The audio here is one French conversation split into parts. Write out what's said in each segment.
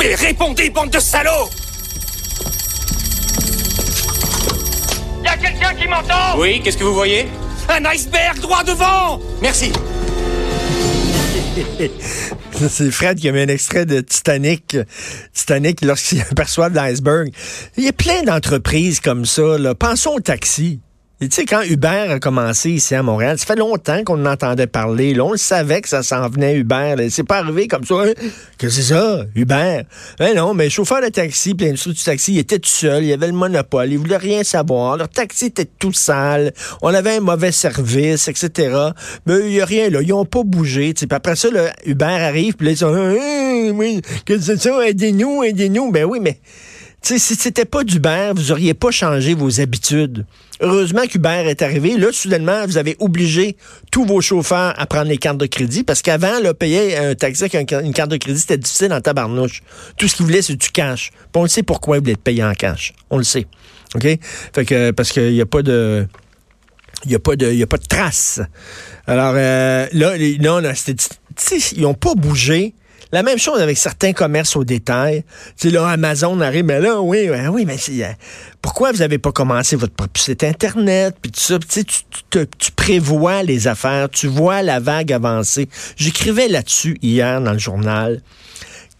Mais répondez, bande de salauds Y a quelqu'un qui m'entend Oui, qu'est-ce que vous voyez? Un iceberg droit devant Merci. C'est Fred qui a mis un extrait de Titanic. Titanic, lorsqu'il aperçoit l'iceberg. Il y a plein d'entreprises comme ça. Là. Pensons au taxi. Tu sais, quand Uber a commencé ici à Montréal, ça fait longtemps qu'on en entendait parler. Là, on le savait que ça s'en venait, Uber. C'est pas arrivé comme ça. Hein? Que c'est ça, Uber? Ben non, mais chauffeur de taxi, puis l'industrie du taxi, il était tout seul. Il avait le monopole. Il voulait rien savoir. Leur taxi était tout sale. On avait un mauvais service, etc. Mais il y a rien, là. Ils ont pas bougé. Puis après ça, là, Uber arrive, puis ils sont... Hein, que c'est ça? Aidez-nous, aidez-nous. Ben oui, mais... Tu sais, si c'était pas d'Uber, vous auriez pas changé vos habitudes. Heureusement qu'Uber est arrivé. Là, soudainement, vous avez obligé tous vos chauffeurs à prendre les cartes de crédit parce qu'avant, là, payer un taxi avec une carte de crédit, c'était difficile en tabarnouche. Tout ce qu'ils voulaient, c'est du cash. Puis on le sait pourquoi ils voulaient être payés en cash. On le sait. OK? Fait que, parce qu'il n'y a pas de... Il n'y a, pas de, y a pas de traces. Alors, euh, là, non, Ils n'ont pas bougé. La même chose avec certains commerces au détail. Tu sais, là, Amazon arrive, mais là, oui, ouais, oui, mais euh, pourquoi vous n'avez pas commencé votre propre site Internet, puis tout ça, tu sais, tu, prévois les affaires, tu vois la vague avancer. J'écrivais là-dessus hier dans le journal.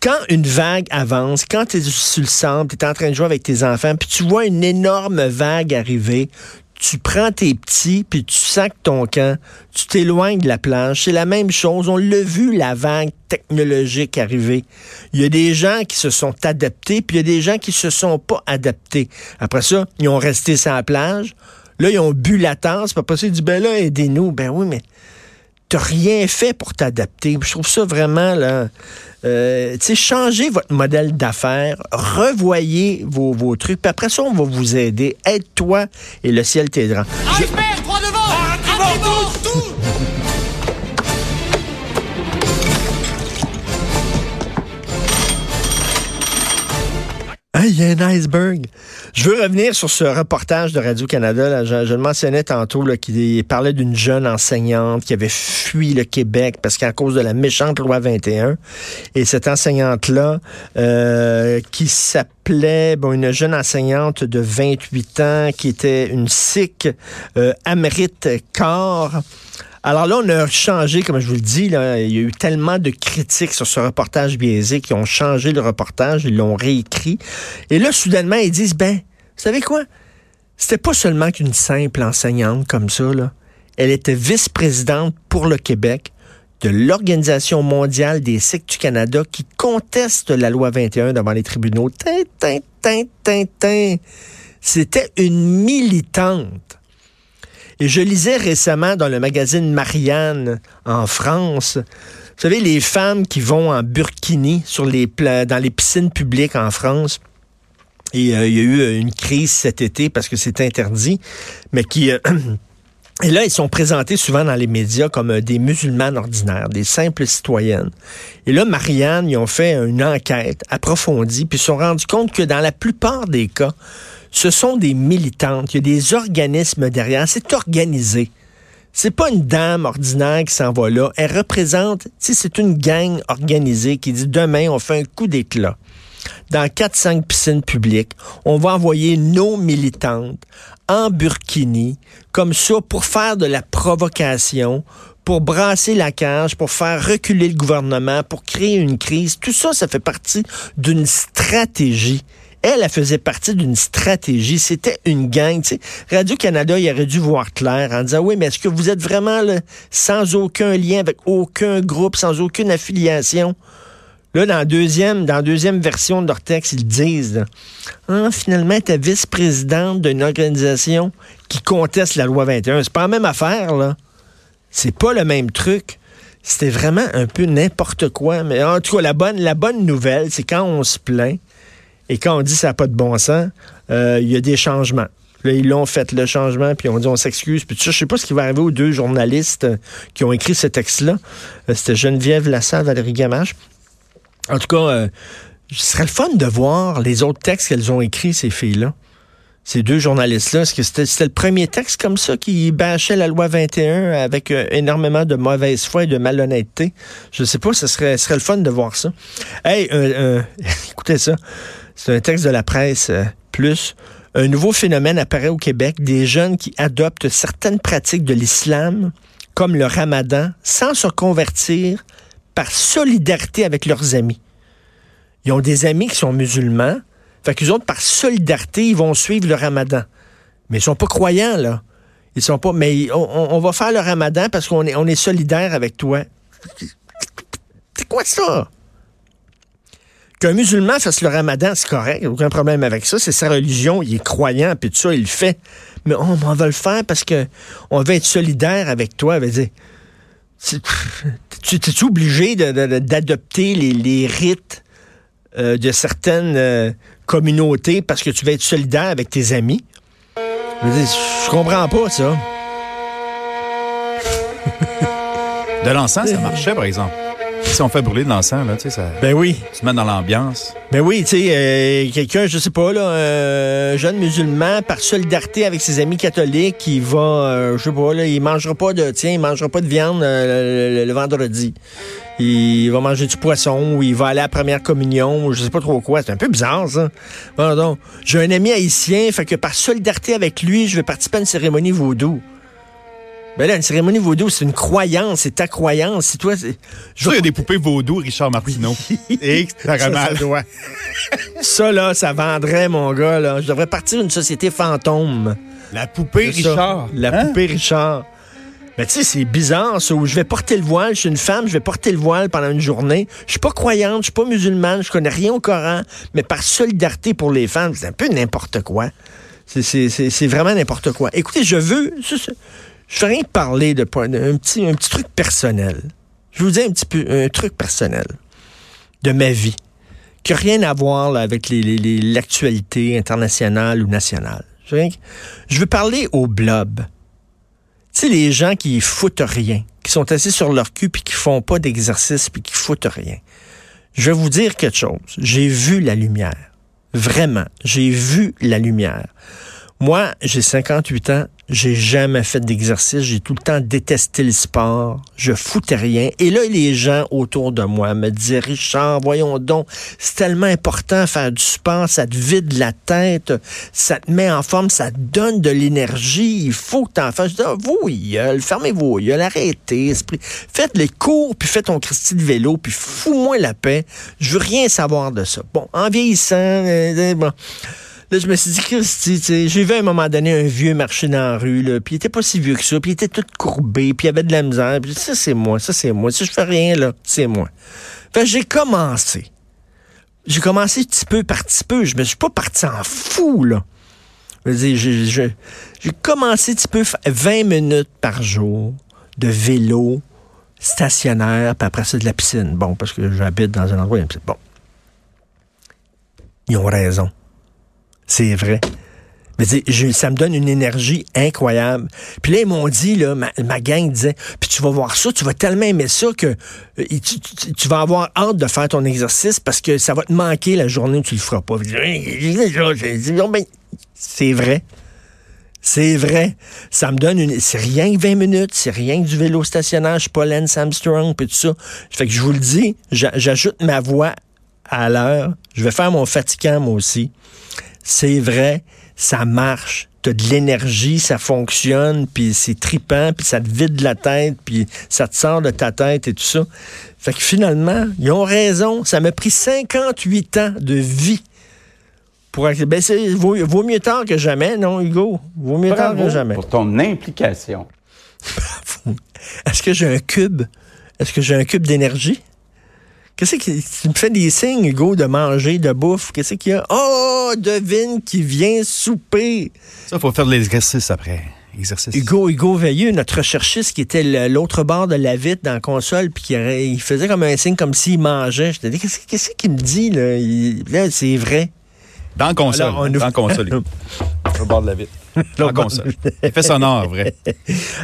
Quand une vague avance, quand tu es sur le centre, tu es en train de jouer avec tes enfants, puis tu vois une énorme vague arriver, tu prends tes petits, puis tu sacs ton camp, tu t'éloignes de la plage. C'est la même chose. On l'a vu, la vague technologique arriver. Il y a des gens qui se sont adaptés, puis il y a des gens qui se sont pas adaptés. Après ça, ils ont resté sur la plage. Là, ils ont bu la tasse, puis après ça, ils disent, ben là, aidez-nous. Ben oui, mais t'as rien fait pour t'adapter. Je trouve ça vraiment, là, euh, tu sais, changez votre modèle d'affaires, revoyez vos, vos trucs, puis après ça, on va vous aider. Aide-toi et le ciel t'aidera. Iceberg, Ah, il y a un iceberg. Je veux revenir sur ce reportage de Radio-Canada. Je, le mentionnais tantôt, là, qui parlait d'une jeune enseignante qui avait fui le Québec parce qu'à cause de la méchante loi 21. Et cette enseignante-là, euh, qui s'appelait, bon, une jeune enseignante de 28 ans, qui était une sikh, euh, Amrit. Alors là, on a changé, comme je vous le dis, il y a eu tellement de critiques sur ce reportage biaisé qui ont changé le reportage, ils l'ont réécrit. Et là, soudainement, ils disent, ben, vous savez quoi? C'était pas seulement qu'une simple enseignante comme ça, là. Elle était vice-présidente pour le Québec de l'Organisation mondiale des Sikhs du Canada qui conteste la loi 21 devant les tribunaux. Tin, tin, tin, tin, tin. C'était une militante. Et je lisais récemment dans le magazine Marianne en France, vous savez, les femmes qui vont en burkini dans les piscines publiques en France. Et euh, il y a eu euh, une crise cet été parce que c'est interdit, mais qui... euh, et là, ils sont présentés souvent dans les médias comme des musulmanes ordinaires, des simples citoyennes. Et là, Marianne, ils ont fait une enquête approfondie, puis ils se sont rendus compte que dans la plupart des cas, ce sont des militantes. Il y a des organismes derrière. C'est organisé. C'est pas une dame ordinaire qui s'en va là. Elle représente, sais, c'est une gang organisée qui dit demain, on fait un coup d'éclat. Dans 4-5 piscines publiques, on va envoyer nos militantes en burkini, comme ça, pour faire de la provocation, pour brasser la cage, pour faire reculer le gouvernement, pour créer une crise. Tout ça, ça fait partie d'une stratégie. Elle, elle faisait partie d'une stratégie. C'était une gang. Radio-Canada, il aurait dû voir clair en disant, oui, mais est-ce que vous êtes vraiment sans aucun lien avec aucun groupe, sans aucune affiliation? Là, dans la deuxième, version de leur texte, ils disent, ah, finalement, tu es vice-présidente d'une organisation qui conteste la loi 21. C'est pas la même affaire, là. C'est pas le même truc. C'était vraiment un peu n'importe quoi. Mais en tout cas, la bonne, la bonne nouvelle, c'est quand on se plaint et quand on dit ça n'a pas de bon sens, euh, il y a des changements. Là, ils l'ont fait le changement, puis on dit on s'excuse. Puis je sais pas ce qui va arriver aux deux journalistes euh, qui ont écrit ce texte-là. Euh, C'était Geneviève Lassalle, Valérie Gamache. En tout cas, ce serait le fun de voir les autres textes qu'elles ont écrits, ces filles-là. Ces deux journalistes-là, est-ce que c'était le premier texte comme ça qui bâchait la loi 21 avec énormément de mauvaise foi et de malhonnêteté? Je sais pas, ce serait, serait le fun de voir ça. Hey, euh, écoutez ça. C'est un texte de la presse euh, plus. Un nouveau phénomène apparaît au Québec, des jeunes qui adoptent certaines pratiques de l'islam, comme le ramadan, sans se convertir par solidarité avec leurs amis. Ils ont des amis qui sont musulmans, fait qu'ils autres, par solidarité, ils vont suivre le ramadan. Mais ils sont pas croyants, là. Ils sont pas. Mais on va faire le ramadan parce qu'on est, on est solidaire avec toi. C'est quoi ça? Qu'un musulman fasse le ramadan, c'est correct, aucun problème avec ça. C'est sa religion, il est croyant, puis tout ça, il le fait. Mais on va le faire parce que on va être solidaire avec toi. veut dire, tu es obligé d'adopter les, rites euh, de certaines euh, communautés parce que tu vas être solidaire avec tes amis? Je, veux dire, je comprends pas ça. De l'encens, ça marchait, par exemple. Si on fait brûler de l'encens, là, tu sais, ça Ben oui. se met dans l'ambiance. Ben oui, tu sais, euh, quelqu'un, je sais pas, là, un jeune musulman, par solidarité avec ses amis catholiques, il va, euh, je sais pas, là, il mangera pas de, tiens, il mangera pas de viande euh, le, vendredi. Il va manger du poisson ou il va aller à la première communion, ou je sais pas trop quoi. C'est un peu bizarre, ça. Pardon. J'ai un ami haïtien, fait que par solidarité avec lui, je vais participer à une cérémonie vaudou. Ben là, une cérémonie vaudou, c'est une croyance, c'est ta croyance. C'est toi, c'est... Je il y a des poupées vaudou, Richard Martineau. Et ça Ça, ça mal. doit. ça, là, ça vendrait, mon gars, là. Je devrais partir d'une société fantôme. La poupée. Richard. La Hein? poupée Richard. Mais tu sais, c'est bizarre, ça, où je vais porter le voile, je suis une femme, je vais porter le voile pendant une journée. Je suis pas croyante, je suis pas musulmane, je connais rien au Coran, mais par solidarité pour les femmes, c'est un peu n'importe quoi. C'est- C'est c'est- c'est vraiment n'importe quoi. Écoutez, je veux, je, veux rien parler de point- un petit, un petit truc personnel. Je vais vous dire un petit peu, un truc personnel de ma vie qui n'a rien à voir là, avec les- les- l'actualité internationale ou nationale. Je veux, rien- je veux parler au blob. Tu sais, les gens qui foutent rien, qui sont assis sur leur cul puis qui font pas d'exercice puis qui foutent rien. Je vais vous dire quelque chose. J'ai vu la lumière. Vraiment, j'ai vu la lumière. Moi, j'ai 58 ans, j'ai jamais fait d'exercice, j'ai tout le temps détesté le sport, je foutais rien. Et là, les gens autour de moi me disaient, Richard, voyons donc, c'est tellement important faire du sport, ça te vide la tête, ça te met en forme, ça te donne de l'énergie, il faut que t'en fasses. Je dis, ah, vos gueules, fermez vos gueules, arrêtez, esprit. Faites les cours, puis faites ton Christy de vélo, puis fous-moi la paix. Je veux rien savoir de ça. Bon, en vieillissant, euh, euh. Là, je me suis dit, Christy, j'ai vu à un moment donné un vieux marcher dans la rue, là, puis il était pas si vieux que ça, puis il était tout courbé, puis il avait de la misère, puis ça, c'est moi, ça, c'est moi. Si je fais rien, là, c'est moi. Fait j'ai commencé. J'ai commencé petit peu par petit peu. Je me suis pas parti en fou, là. J'ai- commencé petit peu, fa- 20 minutes par jour de vélo stationnaire, puis après ça, de la piscine. Bon, parce que j'habite dans un endroit. Bon. Ils ont raison. C'est vrai. Mais ça me donne une énergie incroyable. Puis là, ils m'ont dit, là, ma, ma gang disait, puis tu vas voir ça, tu vas tellement aimer ça que euh, tu, vas avoir hâte de faire ton exercice parce que ça va te manquer la journée où tu le feras pas. C'est vrai. C'est vrai. Ça me donne une. C'est rien que 20 minutes, c'est rien que du vélo stationnaire. Je suis pas Lance Armstrong, tout ça. Fait que je vous le dis, j'a- j'ajoute ma voix à l'heure. Je vais faire mon fatigant, moi aussi. C'est vrai, ça marche. T'as de l'énergie, ça fonctionne, puis c'est tripant, puis ça te vide la tête, puis ça te sort de ta tête et tout ça. Fait que finalement, ils ont raison. Ça m'a pris 58 ans de vie pour ben c'est vaut, vaut mieux tard que jamais, non, Hugo? Vaut mieux tard que jamais. pour ton implication. Est-ce que j'ai un cube? Est-ce que j'ai un cube d'énergie? Qu'est-ce qui. Tu me fais des signes, Hugo, de manger, de bouffe? Qu'est-ce qu'il y a? Oh, devine qui vient souper. Ça, faut faire de l'exercice après. exercice. Hugo, Hugo Veilleux, notre recherchiste qui était l'autre bord de la vitre dans la console, puis qui il faisait comme un signe comme s'il mangeait. Je te dis, qu'est-ce qu'il me dit, là? Il- là, c'est vrai. Dans la console. Alors, on nous- Dans la console. Au bord de la vitre. La console. Effet sonore, vrai.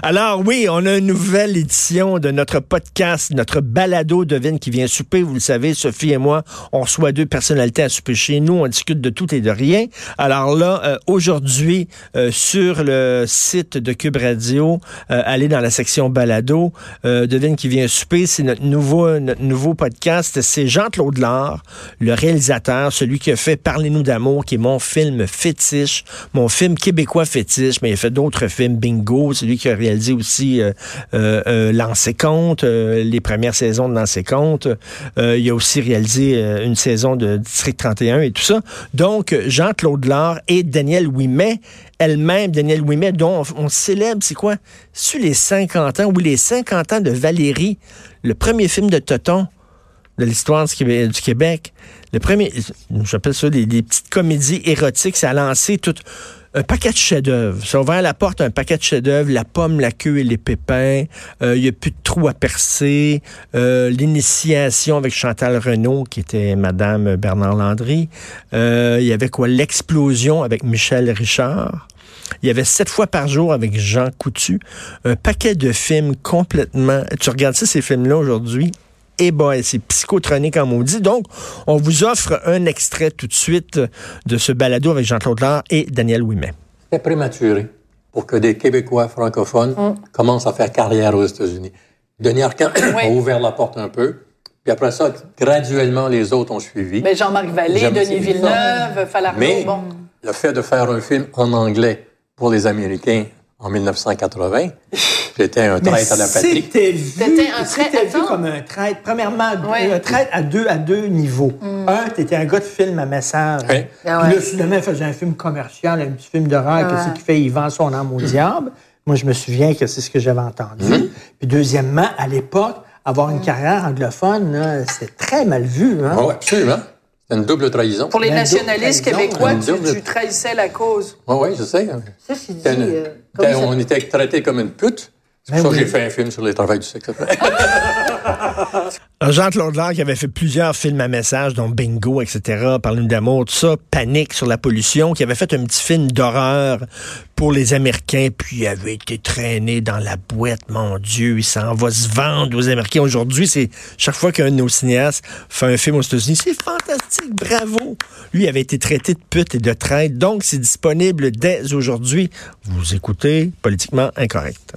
Alors oui, on a une nouvelle édition de notre podcast, notre balado devine qui vient souper. Vous le savez, Sophie et moi, on reçoit deux personnalités à souper chez nous. On discute de tout et de rien. Alors là, euh, aujourd'hui, euh, sur le site de Cube Radio, euh, allez dans la section balado. Devine qui vient souper, c'est notre nouveau, notre nouveau podcast. C'est Jean-Claude Lard, le réalisateur, celui qui a fait Parlez-nous d'amour, qui est mon film fétiche, mon film québécois fétiche, mais il a fait d'autres films, Bingo, c'est lui qui a réalisé aussi euh, euh, euh, compte, euh, les premières saisons de Lancer compte. Il a aussi réalisé une saison de District 31 et tout ça. Donc, Jean-Claude Lard et Daniel Ouimet, elle-même, Daniel Ouimet, dont on, célèbre, c'est quoi? Sur les 50 ans, oui, les 50 ans de Valérie, le premier film de Toton de l'histoire du Québec. Le premier, j'appelle ça des, des petites comédies érotiques, ça a lancé tout un paquet de chefs-d'œuvre. Ça a ouvert la porte un paquet de chefs-d'œuvre, La pomme, la queue et les pépins. Euh, Il n'y a plus de trous à percer. Euh, L'initiation avec Chantal Renault, qui était Madame Bernard Landry. Euh, Il y avait quoi? L'explosion avec Michel Richard. Il y avait sept fois par jour avec Jean Coutu. Un paquet de films complètement... Tu regardes ça, ces films-là, aujourd'hui, et boy, c'est psychotronique en maudit. Donc, on vous offre un extrait tout de suite de ce balado avec Jean-Claude Lard et Daniel Ouimet. C'était prématuré pour que des Québécois francophones commencent à faire carrière aux États-Unis. Denis Arcand a ouvert la porte un peu, puis après ça, graduellement, les autres ont suivi. Ben, Jean-Marc Vallée, Denis Villeneuve, Falardeau, Mais bon. le fait de faire un film en anglais pour les Américains en 1980, c'était un traître à la patrie. C'était vu, C'était un comme un traître. Premièrement, Ouais. un traître à deux, à deux niveaux. Un, t'étais un gars de film à message. Ah Puis ouais. là, soudainement, il faisait un film commercial, un petit film d'horreur. Ah Qu'est-ce ouais. qu'il fait? Il vend son âme au diable. Moi, je me souviens que c'est ce que j'avais entendu. Puis deuxièmement, à l'époque, avoir une carrière anglophone, c'était très mal vu. Hein? Oui, absolument. Une double trahison. Pour les nationalistes québécois, tu, tu trahissais la cause. Oui, oui, je sais. Ça, c'est dit. Une- euh, ça- on était traités comme une pute. C'est pour Ben ça que oui. j'ai fait un film sur les travails du sexe. Jean-Claude qui avait fait plusieurs films à message, dont Bingo, etc., Parle-nous d'amour, tout ça, Panique sur la pollution, qui avait fait un petit film d'horreur pour les Américains, puis avait été traîné dans la boîte, mon Dieu, il s'en va se vendre aux Américains. Aujourd'hui, c'est chaque fois qu'un de nos cinéastes fait un film aux États-Unis, c'est fantastique, bravo! Lui avait été traité de pute et de traître, donc c'est disponible dès aujourd'hui. Vous écoutez Politiquement Incorrect.